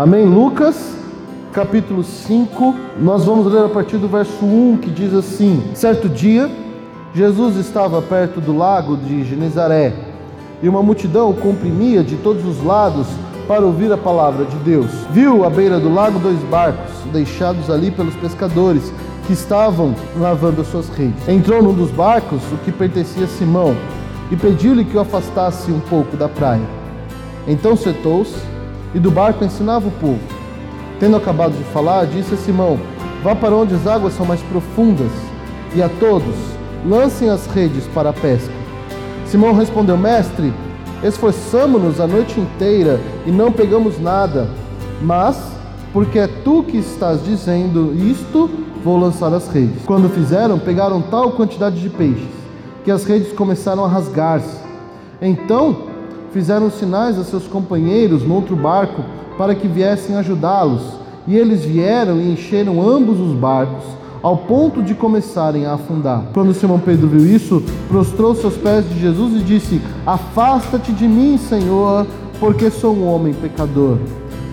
Amém? Lucas, capítulo 5, nós vamos ler a partir do verso 1 que diz assim: Certo dia, Jesus estava perto do lago de Genezaré e uma multidão comprimia de todos os lados para ouvir a palavra de Deus. Viu à beira do lago dois barcos, deixados ali pelos pescadores, que estavam lavando as suas redes. Entrou num dos barcos, o que pertencia a Simão, e pediu-lhe que o afastasse um pouco da praia. Então sentou-se e do barco ensinava o povo. Tendo acabado de falar, disse a Simão: Vá para onde as águas são mais profundas, e a todos lancem as redes para a pesca. Simão respondeu: Mestre, Esforçamo-nos a noite inteira e não pegamos nada, mas, porque é tu que estás dizendo isto, vou lançar as redes. Quando fizeram, pegaram tal quantidade de peixes, que as redes começaram a rasgar-se. Então, fizeram sinais a seus companheiros no outro barco para que viessem ajudá-los. E eles vieram e encheram ambos os barcos ao ponto de começarem a afundar. Quando Simão Pedro viu isso, prostrou-se aos pés de Jesus e disse: Afasta-te de mim, Senhor, porque sou um homem pecador.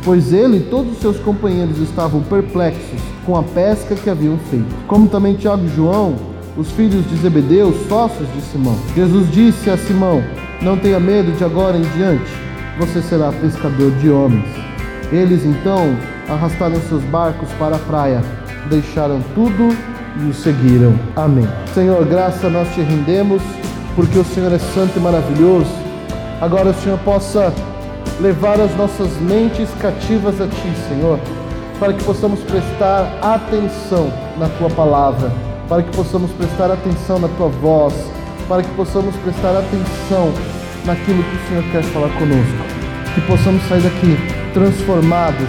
Pois ele e todos os seus companheiros estavam perplexos com a pesca que haviam feito. Como também Tiago e João, os filhos de Zebedeu, sócios de Simão. Jesus disse a Simão: Não tenha medo de agora em diante, você será pescador de homens. Eles então arrastaram seus barcos para a praia deixaram tudo e o seguiram. Amém. Senhor, graça nós te rendemos, porque o Senhor é santo e maravilhoso. Agora o Senhor possa levar as nossas mentes cativas a ti, Senhor, para que possamos prestar atenção na tua palavra, para que possamos prestar atenção na tua voz, para que possamos prestar atenção naquilo que o Senhor quer falar conosco. Que possamos sair daqui transformados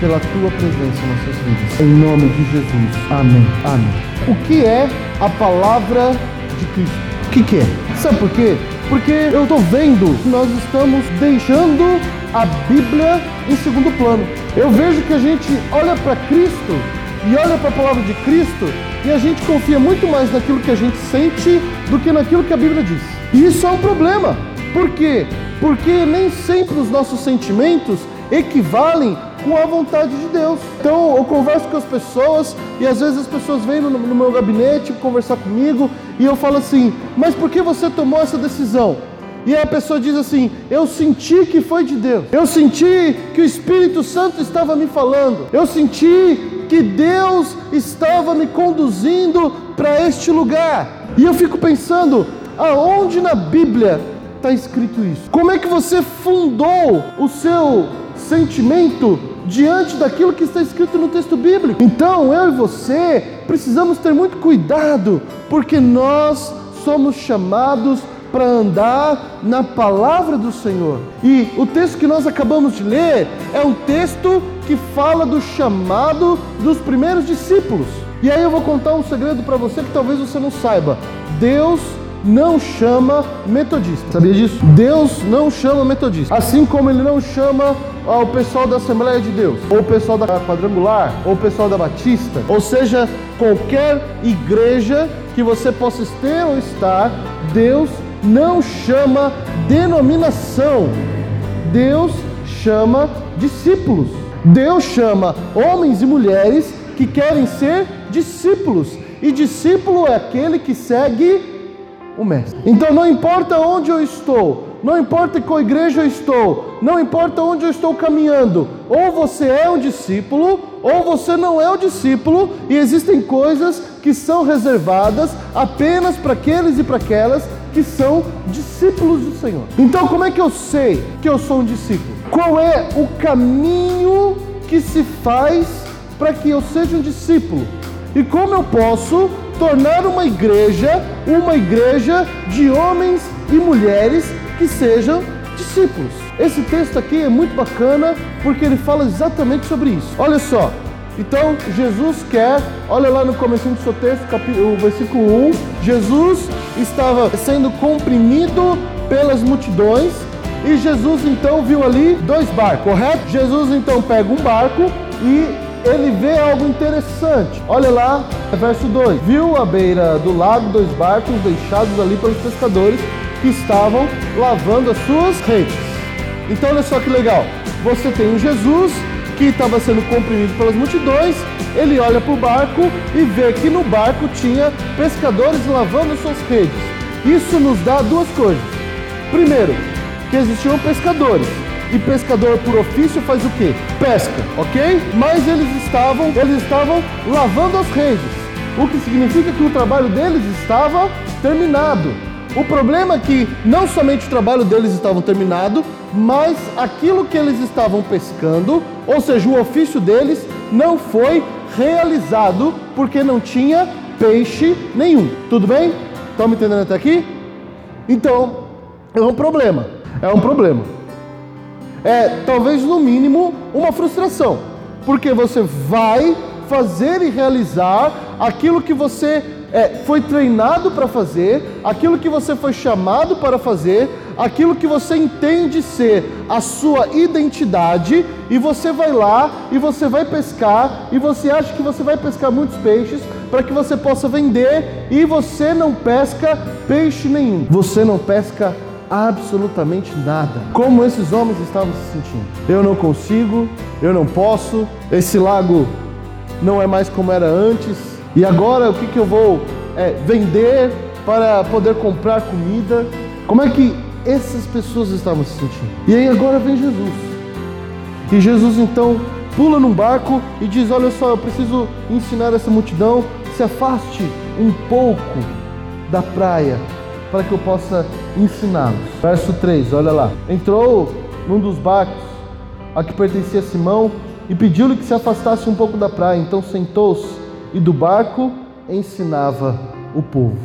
pela tua presença em nossas vidas. Em nome de Jesus. Amém. Amém. O que é a palavra de Cristo? O que, que é? Sabe por quê? Porque eu estou vendo que nós estamos deixando a Bíblia em segundo plano. Eu vejo que a gente olha para Cristo e olha para a palavra de Cristo e a gente confia muito mais naquilo que a gente sente do que naquilo que a Bíblia diz. Isso é um problema. Por quê? Porque nem sempre os nossos sentimentos equivalem com a vontade de Deus. Então eu converso com as pessoas e às vezes as pessoas vêm no, no meu gabinete conversar comigo e eu falo assim: Mas por que você tomou essa decisão? E a pessoa diz assim: Eu senti que foi de Deus. Eu senti que o Espírito Santo estava me falando. Eu senti que Deus estava me conduzindo para este lugar. E eu fico pensando: aonde na Bíblia está escrito isso? Como é que você fundou o seu sentimento diante daquilo que está escrito no texto bíblico. Então, eu e você precisamos ter muito cuidado, porque nós somos chamados para andar na palavra do Senhor. E o texto que nós acabamos de ler é um texto que fala do chamado dos primeiros discípulos. E aí eu vou contar um segredo para você que talvez você não saiba. Deus não chama metodista. Sabia disso? Deus não chama metodista. Assim como ele não chama o pessoal da Assembleia de Deus, ou o pessoal da Quadrangular, ou o pessoal da Batista, ou seja, qualquer igreja que você possa ter ou estar, Deus não chama denominação. Deus chama discípulos. Deus chama homens e mulheres que querem ser discípulos. E discípulo é aquele que segue o Mestre. Então não importa onde eu estou, não importa qual igreja eu estou, não importa onde eu estou caminhando, ou você é um discípulo, ou você não é um discípulo, e existem coisas que são reservadas apenas para aqueles e para aquelas que são discípulos do Senhor. Então, como é que eu sei que eu sou um discípulo? Qual é o caminho que se faz para que eu seja um discípulo? E como eu posso tornar uma igreja uma igreja de homens e mulheres que sejam discípulos. Esse texto aqui é muito bacana porque ele fala exatamente sobre isso. Olha só. Então, Jesus quer, olha lá no começo do seu texto, o versículo 1, Jesus estava sendo comprimido pelas multidões e Jesus então viu ali dois barcos, correto? Jesus então pega um barco e ele vê algo interessante. Olha lá, verso 2: Viu à beira do lago dois barcos deixados ali pelos pescadores que estavam lavando as suas redes. Então, olha só que legal. Você tem um Jesus que estava sendo comprimido pelas multidões, ele olha para o barco e vê que no barco tinha pescadores lavando suas redes. Isso nos dá duas coisas. Primeiro, que existiam pescadores. E pescador por ofício faz o quê? Pesca, ok? Mas eles estavam, eles estavam lavando as redes. O que significa que o trabalho deles estava terminado. O problema é que não somente o trabalho deles estava terminado, mas aquilo que eles estavam pescando, ou seja, o ofício deles, não foi realizado porque não tinha peixe nenhum. Tudo bem? Estão me entendendo até aqui? Então, é um problema. É um problema. É, talvez no mínimo, uma frustração. Porque você vai fazer e realizar aquilo que você é, foi treinado para fazer, aquilo que você foi chamado para fazer, aquilo que você entende ser a sua identidade, e você vai lá e você vai pescar, e você acha que você vai pescar muitos peixes para que você possa vender, e você não pesca peixe nenhum, você não pesca absolutamente nada. Como esses homens estavam se sentindo? Eu não consigo, eu não posso, esse lago não é mais como era antes e agora o que, que eu vou é, vender para poder comprar comida? Como é que essas pessoas estavam se sentindo? E aí agora vem Jesus. E Jesus então pula num barco e diz: Olha só, eu preciso ensinar essa multidão, se afaste um pouco da praia para que eu possa ensiná-los. Verso 3, olha lá. Entrou num dos barcos a que pertencia Simão e pediu-lhe que se afastasse um pouco da praia. Então sentou-se e do barco ensinava o povo.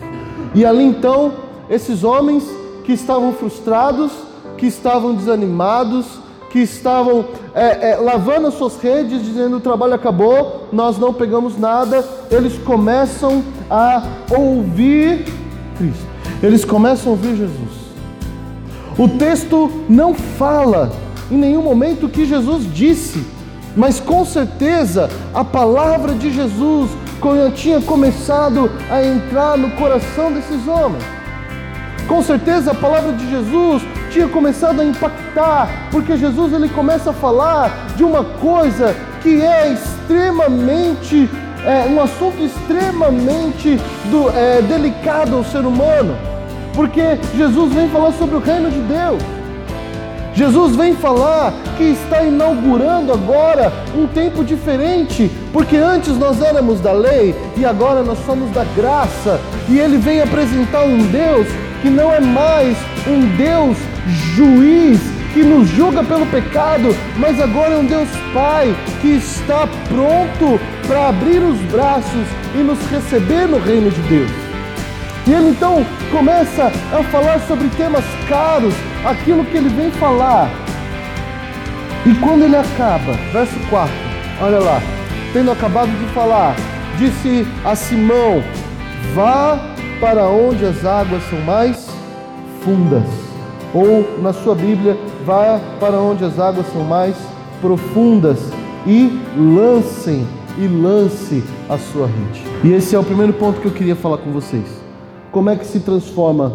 E ali então, esses homens que estavam frustrados, que estavam desanimados, que estavam é, é, lavando as suas redes, dizendo o trabalho acabou, nós não pegamos nada, eles começam a ouvir Cristo, eles começam a ouvir Jesus. O texto não fala em nenhum momento que Jesus disse, mas com certeza a palavra de Jesus tinha começado a entrar no coração desses homens. Com certeza a palavra de Jesus tinha começado a impactar, porque Jesus ele começa a falar de uma coisa que é extremamente, é, um assunto extremamente do, é, delicado ao ser humano, porque Jesus vem falar sobre o reino de Deus. Jesus vem falar que está inaugurando agora um tempo diferente, porque antes nós éramos da lei e agora nós somos da graça, e ele vem apresentar um Deus que não é mais um Deus juiz que nos julga pelo pecado, mas agora é um Deus Pai que está pronto para abrir os braços e nos receber no reino de Deus. E ele então começa a falar sobre temas caros, aquilo que ele vem falar. E quando ele acaba, verso 4, olha lá, tendo acabado de falar, disse a Simão: Vá para onde as águas são mais fundas. Ou na sua Bíblia, vá para onde as águas são mais profundas e lancem e lance a sua rede. E esse é o primeiro ponto que eu queria falar com vocês. Como é que se transforma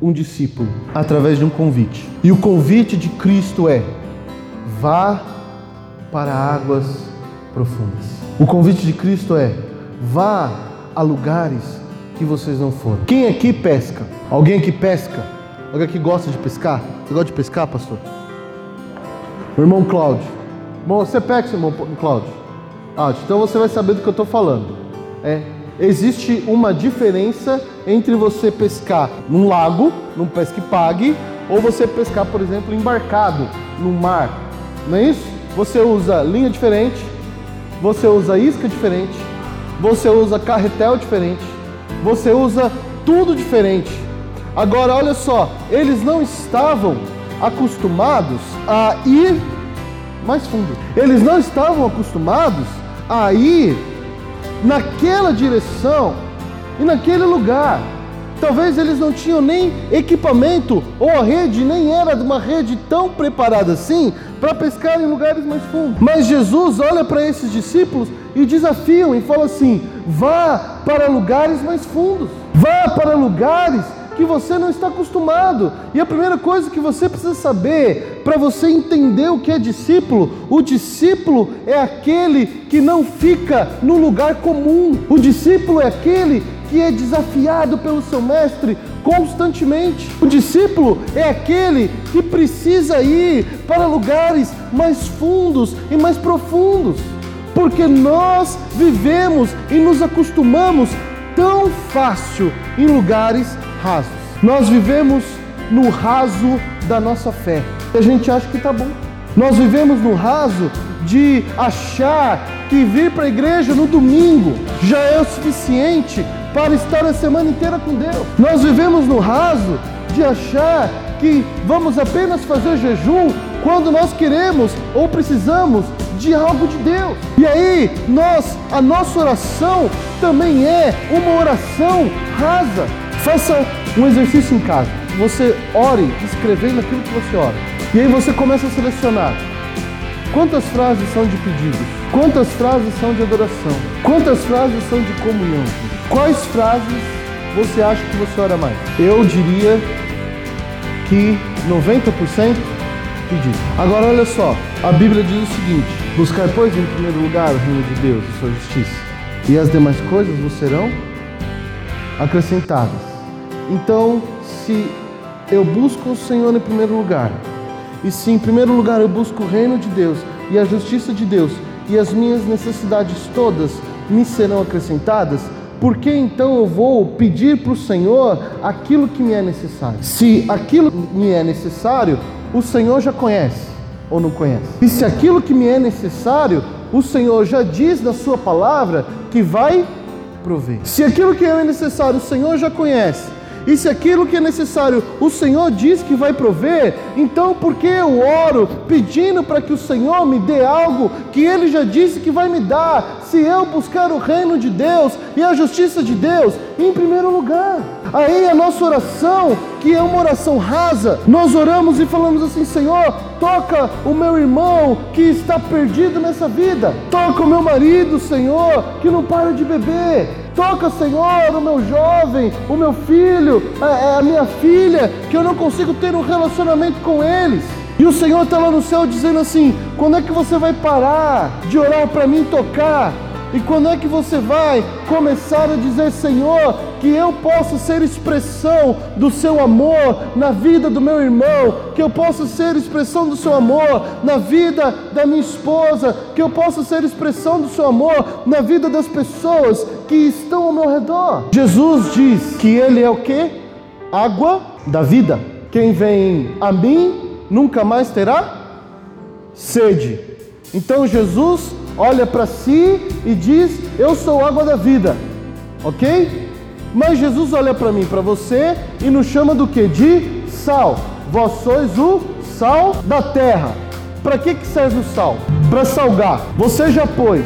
um discípulo? Através de um convite. E o convite de Cristo é: vá para águas profundas. O convite de Cristo é: vá a lugares que vocês não foram. Quem aqui pesca? Alguém aqui pesca? Alguém aqui gosta de pescar? Você gosta de pescar, pastor? Meu irmão Cláudio. Irmão, você pesca, irmão Cláudio? Ah, então você vai saber do que eu estou falando. É, existe uma diferença entre você pescar num lago, num pesque pague, ou você pescar, por exemplo, embarcado no mar. Não é isso? Você usa linha diferente, você usa isca diferente, você usa carretel diferente, você usa tudo diferente. Agora, olha só, eles não estavam acostumados a ir mais fundo. Eles não estavam acostumados a ir naquela direção e naquele lugar. Talvez eles não tinham nem equipamento ou a rede nem era uma rede tão preparada assim para pescar em lugares mais fundos. Mas Jesus olha para esses discípulos e desafiam e fala assim: vá para lugares mais fundos, vá para lugares que você não está acostumado. E a primeira coisa que você precisa saber, para você entender o que é discípulo, o discípulo é aquele que não fica no lugar comum. O discípulo é aquele que é desafiado pelo seu mestre constantemente. O discípulo é aquele que precisa ir para lugares mais fundos e mais profundos, porque nós vivemos e nos acostumamos tão fácil em lugares rasos. Nós vivemos no raso da nossa fé. A gente acha que está bom. Nós vivemos no raso de achar que vir para a igreja no domingo já é o suficiente para estar a semana inteira com Deus. Nós vivemos no raso de achar que vamos apenas fazer jejum quando nós queremos ou precisamos de algo de Deus. E aí, nós, a nossa oração também é uma oração rasa. Faça um exercício em casa. Você ore escrevendo aquilo que você ora. E aí você começa a selecionar quantas frases são de pedidos, quantas frases são de adoração, quantas frases são de comunhão. Quais frases você acha que você ora mais? Eu diria que 90% pedido. Agora olha só, a Bíblia diz o seguinte: buscar pois em primeiro lugar o reino de Deus e sua justiça, e as demais coisas vos serão acrescentadas. Então, se eu busco o Senhor em primeiro lugar, e se em primeiro lugar eu busco o reino de Deus e a justiça de Deus, e as minhas necessidades todas me serão acrescentadas, por que então eu vou pedir para o Senhor aquilo que me é necessário? Se aquilo me é necessário, o Senhor já conhece ou não conhece? E se aquilo que me é necessário, o Senhor já diz na Sua palavra que vai Se aquilo que é necessário o Senhor já conhece, e se aquilo que é necessário o Senhor diz que vai prover, então por que eu oro pedindo para que o Senhor me dê algo que Ele já disse que vai me dar? Se eu buscar o reino de Deus e a justiça de Deus em primeiro lugar. Aí a nossa oração, que é uma oração rasa, nós oramos e falamos assim: Senhor, toca o meu irmão que está perdido nessa vida, toca o meu marido, Senhor, que não para de beber. Toca, Senhor, o meu jovem, o meu filho, a, a minha filha, que eu não consigo ter um relacionamento com eles. E o Senhor está lá no céu dizendo assim: quando é que você vai parar de orar para mim tocar? E quando é que você vai começar a dizer, Senhor, que eu possa ser expressão do seu amor na vida do meu irmão, que eu possa ser expressão do seu amor na vida da minha esposa, que eu possa ser expressão do seu amor na vida das pessoas que estão ao meu redor? Jesus diz que Ele é o que? Água da vida. Quem vem a mim nunca mais terá sede. Então Jesus olha para si e diz: Eu sou água da vida, ok? Mas Jesus olha para mim, para você e nos chama do que? De sal. Vós sois o sal da terra. Para que, que serve o sal? Para salgar. Você já pôs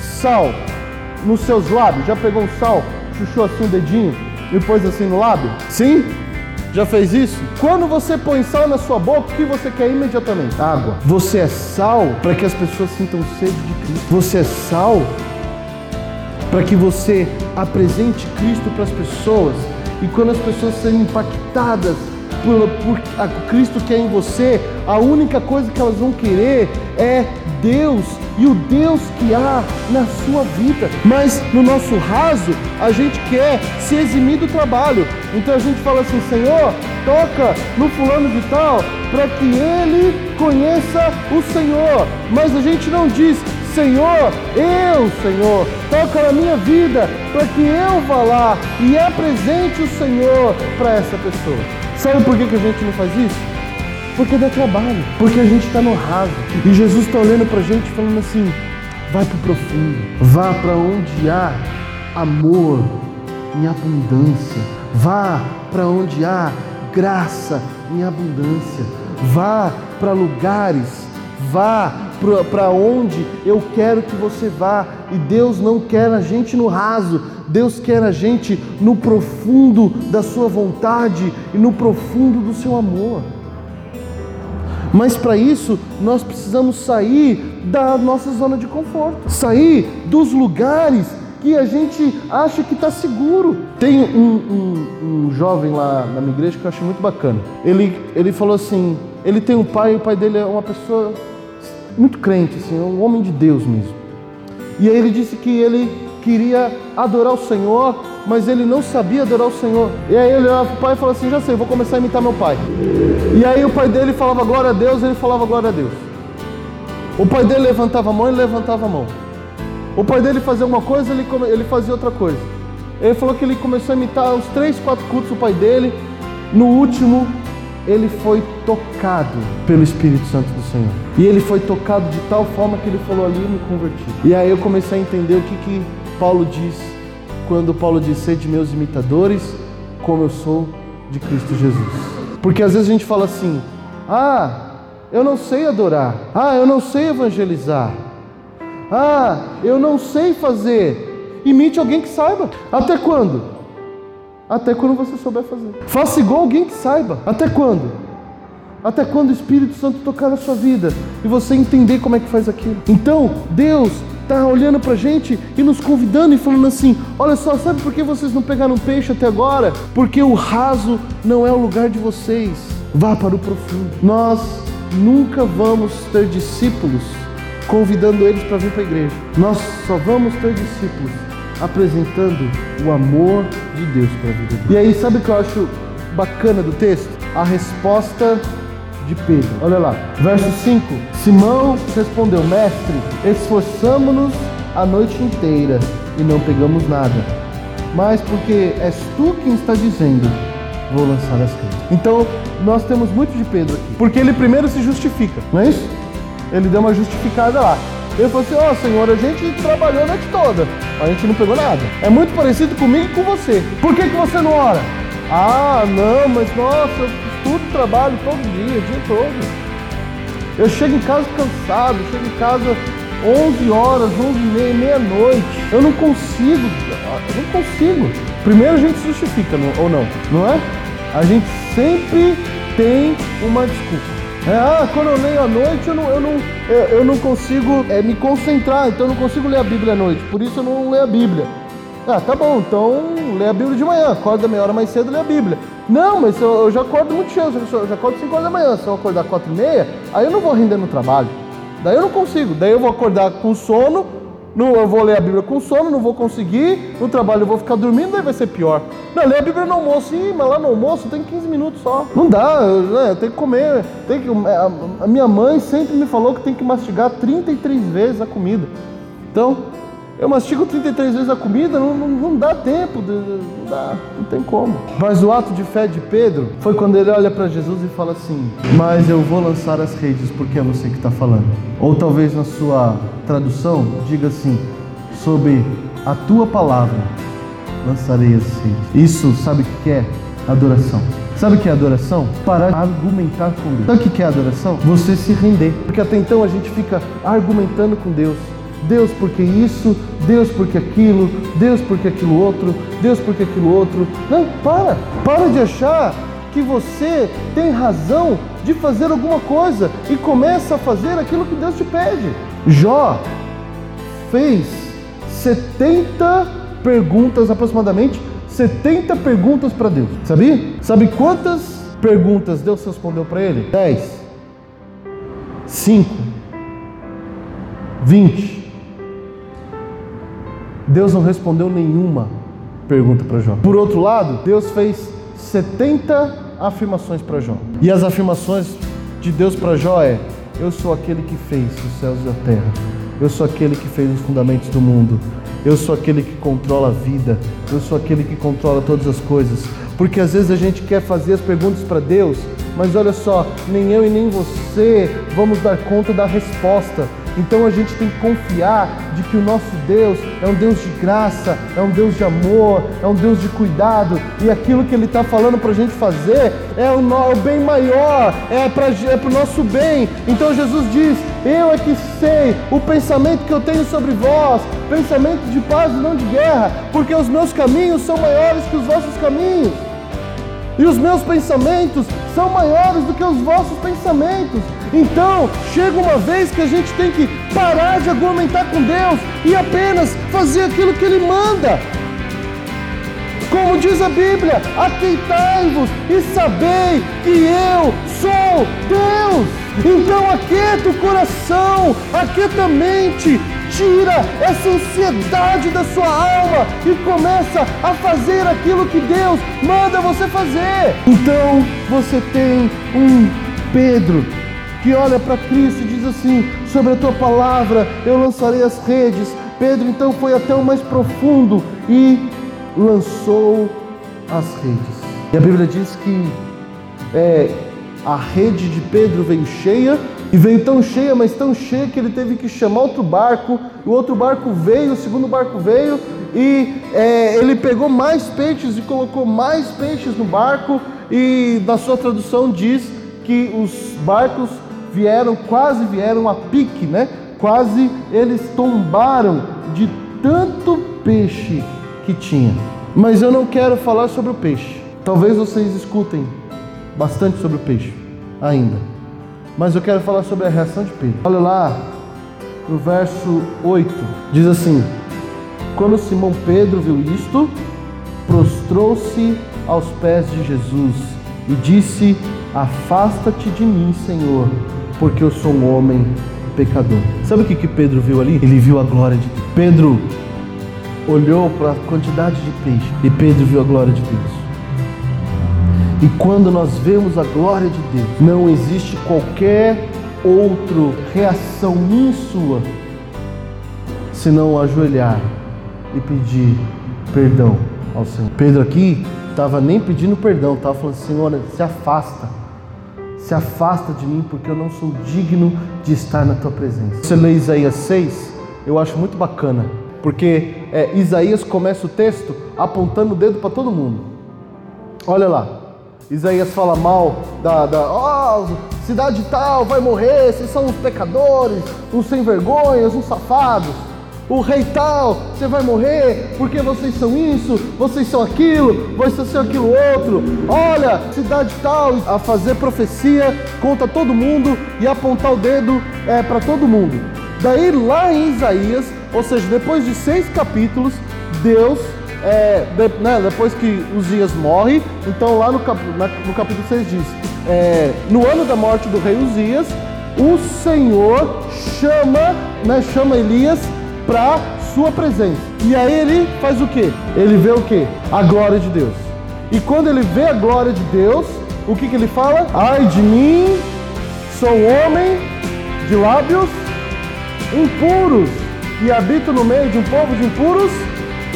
sal nos seus lábios? Já pegou um sal, chuchou assim o dedinho e pôs assim no lábio? Sim? Já fez isso? Quando você põe sal na sua boca, o que você quer imediatamente? Água. Você é sal para que as pessoas sintam sede de Cristo. Você é sal para que você apresente Cristo para as pessoas. E quando as pessoas serem impactadas por, por a Cristo que é em você, a única coisa que elas vão querer é Deus e o Deus que há na sua vida. Mas no nosso raso, a gente quer se eximir do trabalho. Então a gente fala assim: Senhor, toca no fulano de tal para que ele conheça o Senhor. Mas a gente não diz, Senhor, eu, Senhor, toca na minha vida para que eu vá lá e apresente o Senhor para essa pessoa. Sabe por que, que a gente não faz isso? Porque dá trabalho, porque a gente está no raso. E Jesus está olhando para a gente falando assim: vai para o profundo, vá para onde há amor em abundância, vá para onde há graça em abundância, vá para lugares, vá para onde eu quero que você vá. E Deus não quer a gente no raso, Deus quer a gente no profundo da sua vontade e no profundo do seu amor. Mas para isso, nós precisamos sair da nossa zona de conforto, sair dos lugares que a gente acha que está seguro. Tem um, um, um, jovem lá na minha igreja que eu acho muito bacana. Ele, ele falou assim: ele tem um pai, o pai dele é uma pessoa muito crente, assim, um homem de Deus mesmo. E aí ele disse que ele queria adorar o Senhor, mas ele não sabia adorar o Senhor. E aí ele olhava para o pai e falou assim: Já sei, vou começar a imitar meu pai. E aí o pai dele falava glória a Deus, ele falava glória a Deus. O pai dele levantava a mão, ele levantava a mão. O pai dele fazia uma coisa, ele, ele fazia outra coisa. Ele falou que ele começou a imitar uns três, quatro cultos do pai dele. No último, ele foi tocado pelo Espírito Santo do Senhor. E ele foi tocado de tal forma que ele falou ali, me converti. E aí eu comecei a entender o que, que Paulo diz quando Paulo diz: Sede meus imitadores, como eu sou de Cristo Jesus. Porque às vezes a gente fala assim: Ah, eu não sei adorar. Ah, eu não sei evangelizar. Ah, eu não sei fazer. Imite alguém que saiba. Até quando? Até quando você souber fazer. Faça igual alguém que saiba. Até quando? Até quando o Espírito Santo tocar na sua vida e você entender como é que faz aquilo. Então, Deus está olhando para a gente e nos convidando e falando assim: olha só, sabe por que vocês não pegaram peixe até agora? Porque o raso não é o lugar de vocês. Vá para o profundo. Nós nunca vamos ter discípulos convidando eles para vir para a igreja. Nós só vamos ter discípulos apresentando o amor de Deus para a vida. E aí, sabe o que eu acho bacana do texto? A resposta de Pedro. Olha lá, verso 5: Simão respondeu: Mestre, esforçamos-nos a noite inteira e não pegamos nada. Mas porque és tu quem está dizendo, vou lançar as redes. Então, nós temos muito de Pedro aqui, porque ele primeiro se justifica, não é isso? ele deu uma justificada lá. Ele falou assim: Ó oh, Senhor, a gente trabalhou a noite toda, a gente não pegou nada. É muito parecido comigo e com você. Por que, que você não ora? Ah, não, mas nossa, eu estudo, trabalho todo dia, o dia todo. Eu chego em casa cansado, chego em casa 11 horas, 11 e meia, meia-noite. Eu não consigo, eu não consigo. Primeiro a gente justifica, ou não, não é? A gente sempre tem uma desculpa. É, ah, quando eu leio à noite eu não, eu não, eu não consigo é, me concentrar, então eu não consigo ler a Bíblia à noite, por isso eu não leio a Bíblia. Ah, tá bom, então lê a Bíblia de manhã, acorda meia hora mais cedo e lê a Bíblia. Não, mas eu, eu já acordo muito cedo, eu já acordo 5 horas da manhã, se eu acordar 4 e meia, aí eu não vou render no trabalho. Daí eu não consigo, daí eu vou acordar com sono, não, eu vou ler a Bíblia com sono, não vou conseguir. No trabalho eu vou ficar dormindo, aí vai ser pior. Não, ler a Bíblia no almoço, sim, mas lá no almoço tem 15 minutos só. Não dá, né? Tem que comer. Tem que, a minha mãe sempre me falou que tem que mastigar 33 vezes a comida. Então, eu mastigo 33 vezes a comida, não, não, não dá tempo, não dá, não tem como. Mas o ato de fé de Pedro foi quando ele olha para Jesus e fala assim: Mas eu vou lançar as redes porque é você que está falando. Ou talvez na sua tradução diga assim: Sob a tua palavra lançarei as redes. Isso, sabe o que é? Adoração. Sabe o que é adoração? Parar de argumentar com Deus. Sabe o que é adoração? Você se render. Porque até então a gente fica argumentando com Deus. Deus porque isso, Deus porque aquilo, Deus porque aquilo outro, Deus porque aquilo outro. Não, para. Para de achar que você tem razão de fazer alguma coisa e começa a fazer aquilo que Deus te pede. Jó fez 70 perguntas aproximadamente, 70 perguntas para Deus. Sabia? Sabe quantas perguntas Deus respondeu para ele? 10. 5. 20. Deus não respondeu nenhuma pergunta para Jó. Por outro lado, Deus fez 70 afirmações para Jó. E as afirmações de Deus para Jó é: Eu sou aquele que fez os céus e a terra. Eu sou aquele que fez os fundamentos do mundo. Eu sou aquele que controla a vida. Eu sou aquele que controla todas as coisas. Porque às vezes a gente quer fazer as perguntas para Deus, mas olha só, nem eu e nem você vamos dar conta da resposta. Então a gente tem que confiar de que o nosso Deus é um Deus de graça, é um Deus de amor, é um Deus de cuidado, e aquilo que Ele está falando para a gente fazer é o, no, é o bem maior, é para é o nosso bem. Então Jesus diz: Eu é que sei o pensamento que eu tenho sobre vós, pensamento de paz e não de guerra, porque os meus caminhos são maiores que os vossos caminhos. E os meus pensamentos são maiores do que os vossos pensamentos. Então, chega uma vez que a gente tem que parar de argumentar com Deus e apenas fazer aquilo que Ele manda. Como diz a Bíblia, aqueitai-vos e sabei que eu sou Deus. Então aquieta o coração, aquieta a mente, tira essa ansiedade da sua alma e começa a fazer aquilo que Deus manda você fazer. Então você tem um Pedro que olha para Cristo e diz assim: Sobre a tua palavra eu lançarei as redes. Pedro então foi até o mais profundo e lançou as redes. E a Bíblia diz que é, a rede de Pedro veio cheia, e veio tão cheia, mas tão cheia que ele teve que chamar outro barco, o outro barco veio, o segundo barco veio, e é, ele pegou mais peixes e colocou mais peixes no barco, e na sua tradução diz que os barcos vieram, quase vieram a pique, né? Quase eles tombaram de tanto peixe que tinha. Mas eu não quero falar sobre o peixe. Talvez vocês escutem bastante sobre o peixe ainda. Mas eu quero falar sobre a reação de Pedro. Olha lá no verso 8. Diz assim: Quando Simão Pedro viu isto, prostrou-se aos pés de Jesus e disse: Afasta-te de mim, Senhor, porque eu sou um homem pecador. Sabe o que, que Pedro viu ali? Ele viu a glória de Deus. Pedro olhou para a quantidade de peixe e Pedro viu a glória de Deus. E quando nós vemos a glória de Deus, não existe qualquer outra reação minha sua senão ajoelhar e pedir perdão ao Senhor. Pedro aqui estava nem pedindo perdão, estava falando: Senhor, se afasta, se afasta de mim, porque eu não sou digno de estar na tua presença. Você lê Isaías 6, eu acho muito bacana porque é, Isaías começa o texto apontando o dedo para todo mundo. Olha lá, Isaías fala mal da, da oh, cidade tal vai morrer, vocês são uns pecadores, uns sem vergonhas, uns safados. O rei tal, você vai morrer porque vocês são isso, vocês são aquilo, vocês são aquilo outro. Olha, cidade tal, a fazer profecia contra todo mundo e apontar o dedo é, para todo mundo. Daí lá em Isaías ou seja, depois de seis capítulos, Deus, é, de, né, depois que Uzias morre, então lá no, cap, na, no capítulo 6 diz: é, No ano da morte do rei Uzias, o Senhor chama, né, chama Elias para sua presença. E aí ele faz o que? Ele vê o que? A glória de Deus. E quando ele vê a glória de Deus, o que, que ele fala? Ai de mim, sou homem de lábios impuros e habito no meio de um povo de impuros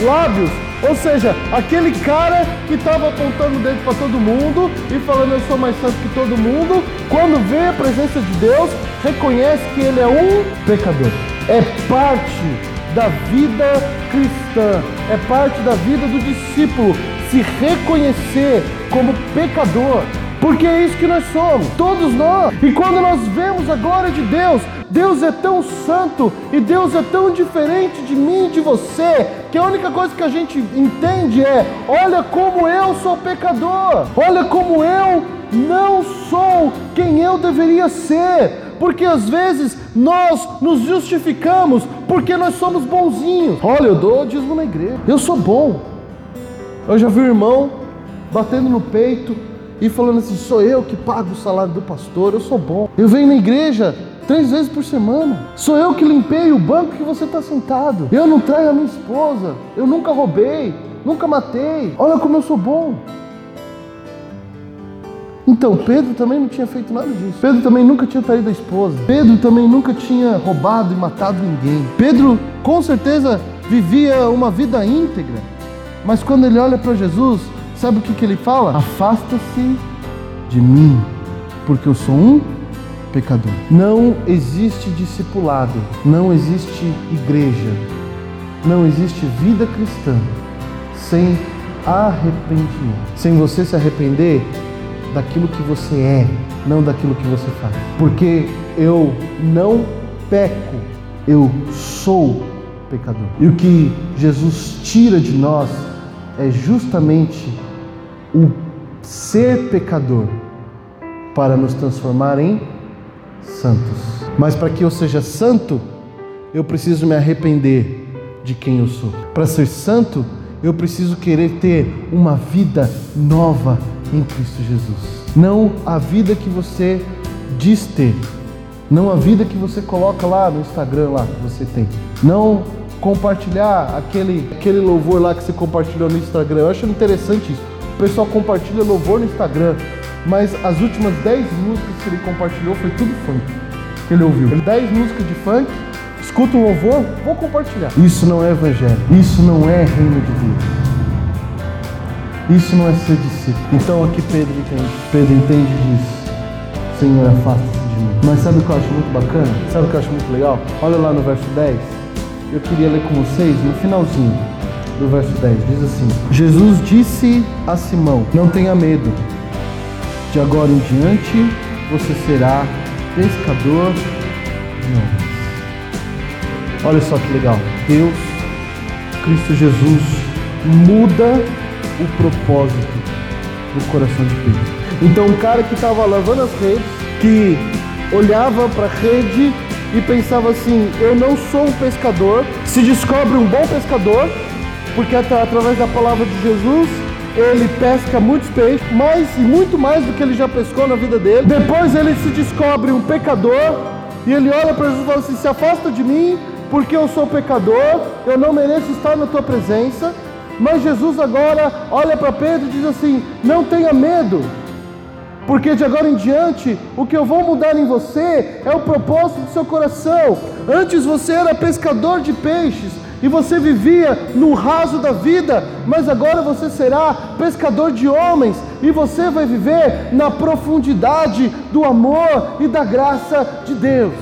lábios. Ou seja, aquele cara que estava apontando o dedo para todo mundo e falando eu sou mais santo que todo mundo, quando vê a presença de Deus, reconhece que ele é um pecador. É parte da vida cristã, é parte da vida do discípulo se reconhecer como pecador. Porque é isso que nós somos, todos nós. E quando nós vemos a glória de Deus, Deus é tão santo e Deus é tão diferente de mim e de você, que a única coisa que a gente entende é: olha como eu sou pecador, olha como eu não sou quem eu deveria ser. Porque às vezes nós nos justificamos porque nós somos bonzinhos. Olha, eu dou dízimo na igreja, eu sou bom. Eu já vi o irmão batendo no peito e falando assim: sou eu que pago o salário do pastor, eu sou bom. Eu venho na igreja três vezes por semana. Sou eu que limpei o banco que você está sentado. Eu não traio a minha esposa. Eu nunca roubei, nunca matei. Olha como eu sou bom. Então, Pedro também não tinha feito nada disso. Pedro também nunca tinha traído a esposa. Pedro também nunca tinha roubado e matado ninguém. Pedro, com certeza, vivia uma vida íntegra. Mas quando ele olha para Jesus, sabe o que, que ele fala? Afasta-se de mim, porque eu sou um pecador. Não existe discipulado, não existe igreja, não existe vida cristã sem arrependimento. Sem você se arrepender daquilo que você é, não daquilo que você faz. Porque eu não peco, eu sou pecador. E o que Jesus tira de nós é justamente o ser pecador para nos transformar em santos. Mas para que eu seja santo, eu preciso me arrepender de quem eu sou. Para ser santo, eu preciso querer ter uma vida nova em Cristo Jesus. Não a vida que você diz ter, não a vida que você coloca lá no Instagram lá que você tem. Não compartilhar aquele, aquele louvor lá que você compartilhou no Instagram. Eu acho interessante isso. O pessoal compartilha louvor no Instagram, mas as últimas 10 músicas que ele compartilhou foi tudo funk que ele ouviu. 10 músicas de funk, escuta um louvor, vou compartilhar. Isso não é evangelho, isso não é reino de Deus. Isso não é ser discípulo. Então aqui Pedro entende. Pedro entende disso. Senhor, afasta-se de mim. Mas sabe o que eu acho muito bacana? Sabe o que eu acho muito legal? Olha lá no verso 10. Eu queria ler com vocês no finalzinho do verso 10. Diz assim: Jesus disse a Simão: Não tenha medo. De agora em diante você será pescador de homens. Olha só que legal. Deus, Cristo Jesus, muda o propósito do coração de Pedro. Então, um cara que estava lavando as redes, que olhava para a rede e pensava assim: eu não sou um pescador, se descobre um bom pescador, porque através da palavra de Jesus ele pesca muitos peixes, mais e muito mais do que ele já pescou na vida dele. Depois ele se descobre um pecador e ele olha para Jesus e fala assim: se afasta de mim, porque eu sou pecador, eu não mereço estar na tua presença. Mas Jesus agora olha para Pedro e diz assim: não tenha medo, porque de agora em diante o que eu vou mudar em você é o propósito do seu coração. Antes você era pescador de peixes e você vivia no raso da vida, mas agora você será pescador de homens e você vai viver na profundidade do amor e da graça de Deus.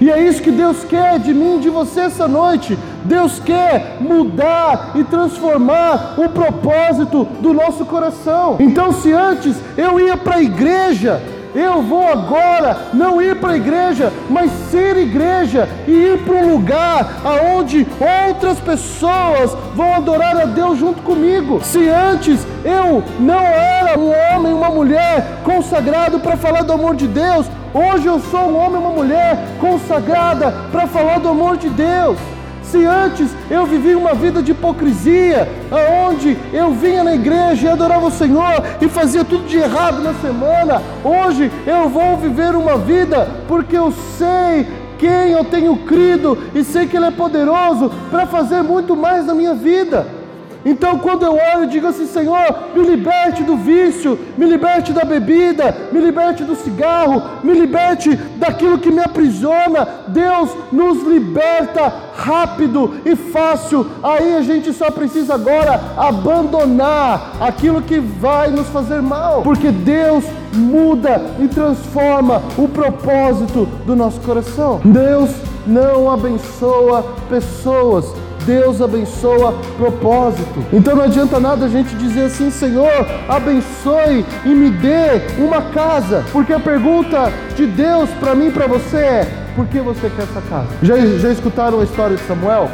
E é isso que Deus quer de mim, de você essa noite. Deus quer mudar e transformar o propósito do nosso coração. Então, se antes eu ia para a igreja, eu vou agora não ir para a igreja, mas ser igreja e ir para um lugar aonde outras pessoas vão adorar a Deus junto comigo. Se antes eu não era um homem, uma mulher consagrado para falar do amor de Deus, hoje eu sou um homem, uma mulher consagrada para falar do amor de Deus. Se antes eu vivia uma vida de hipocrisia, aonde eu vinha na igreja e adorava o Senhor e fazia tudo de errado na semana, hoje eu vou viver uma vida porque eu sei quem eu tenho crido e sei que Ele é poderoso para fazer muito mais na minha vida. Então, quando eu oro, eu digo assim: Senhor, me liberte do vício, me liberte da bebida, me liberte do cigarro, me liberte daquilo que me aprisiona. Deus nos liberta rápido e fácil. Aí a gente só precisa agora abandonar aquilo que vai nos fazer mal, porque Deus muda e transforma o propósito do nosso coração. Deus não abençoa pessoas Deus abençoa propósito. Então não adianta nada a gente dizer assim, Senhor, abençoe e me dê uma casa, porque a pergunta de Deus para mim e para você é: por que você quer essa casa? Já, já escutaram a história de Samuel?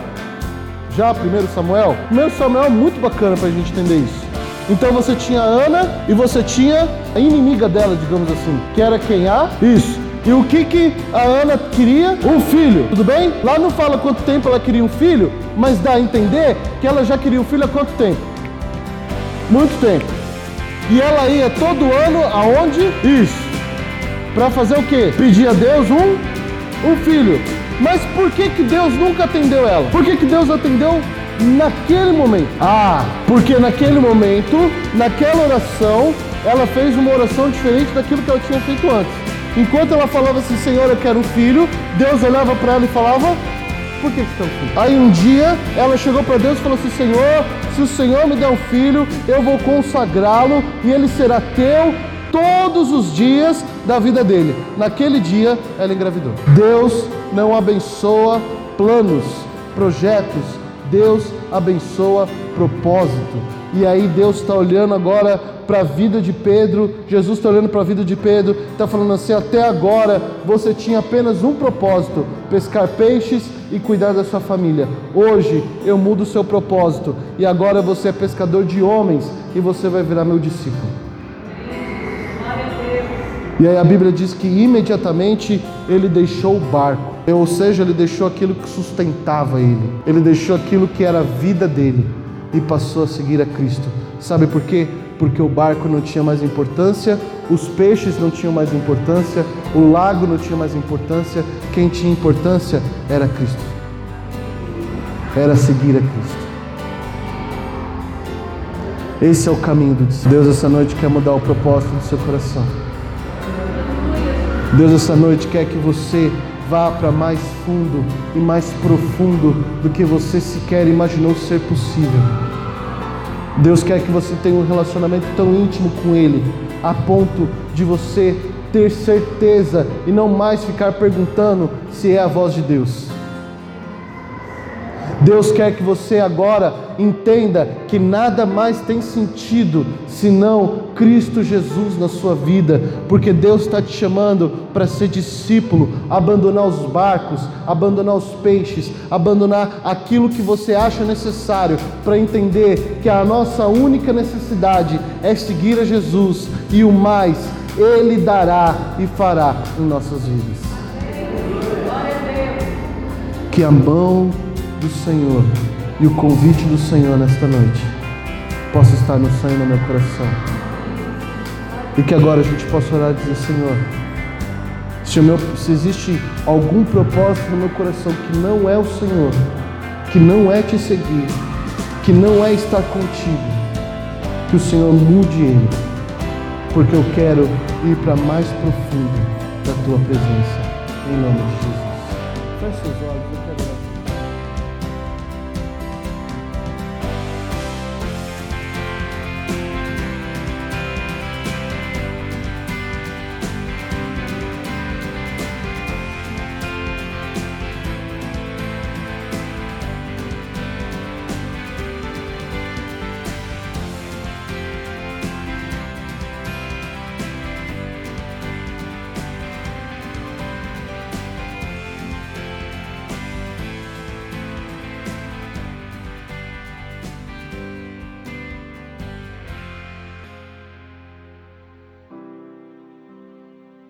Já, primeiro Samuel? Primeiro Samuel é muito bacana para a gente entender isso. Então você tinha Ana e você tinha a inimiga dela, digamos assim, que era quem? A? Isso. E o que, que a Ana queria? Um filho, tudo bem? Lá não fala quanto tempo ela queria um filho, mas dá a entender que ela já queria um filho há quanto tempo? Muito tempo. E ela ia todo ano aonde? Isso. Para fazer o quê? Pedir a Deus um, um filho. Mas por que, que Deus nunca atendeu ela? Por que, que Deus atendeu naquele momento? Ah, porque naquele momento, naquela oração, ela fez uma oração diferente daquilo que ela tinha feito antes. Enquanto ela falava assim, Senhor, eu quero um filho, Deus olhava para ela e falava, por que um filho? Aí um dia ela chegou para Deus e falou assim, Senhor, se o Senhor me der um filho, eu vou consagrá-lo e ele será teu todos os dias da vida dele. Naquele dia ela engravidou. Deus não abençoa planos, projetos, Deus abençoa propósito. E aí Deus está olhando agora para a vida de Pedro, Jesus está olhando para a vida de Pedro, está falando assim: até agora você tinha apenas um propósito: pescar peixes e cuidar da sua família. Hoje eu mudo o seu propósito e agora você é pescador de homens e você vai virar meu discípulo. E aí a Bíblia diz que imediatamente ele deixou o barco, ou seja, ele deixou aquilo que sustentava ele, ele deixou aquilo que era a vida dele e passou a seguir a Cristo. Sabe por quê? Porque o barco não tinha mais importância, os peixes não tinham mais importância, o lago não tinha mais importância, quem tinha importância era Cristo. Era seguir a Cristo. Esse é o caminho do Deus essa noite quer mudar o propósito do seu coração. Deus essa noite quer que você vá para mais fundo e mais profundo do que você sequer imaginou ser possível. Deus quer que você tenha um relacionamento tão íntimo com Ele, a ponto de você ter certeza e não mais ficar perguntando se é a voz de Deus. Deus quer que você agora entenda que nada mais tem sentido senão Cristo Jesus na sua vida, porque Deus está te chamando para ser discípulo, abandonar os barcos, abandonar os peixes, abandonar aquilo que você acha necessário para entender que a nossa única necessidade é seguir a Jesus e o mais Ele dará e fará em nossas vidas. Que a mão do Senhor e o convite do Senhor nesta noite possa estar no sangue no meu coração. E que agora a gente possa orar e dizer, Senhor, se, meu, se existe algum propósito no meu coração que não é o Senhor, que não é te seguir, que não é estar contigo, que o Senhor mude ele, porque eu quero ir para mais profundo da tua presença, em nome de Jesus. Feche seus olhos,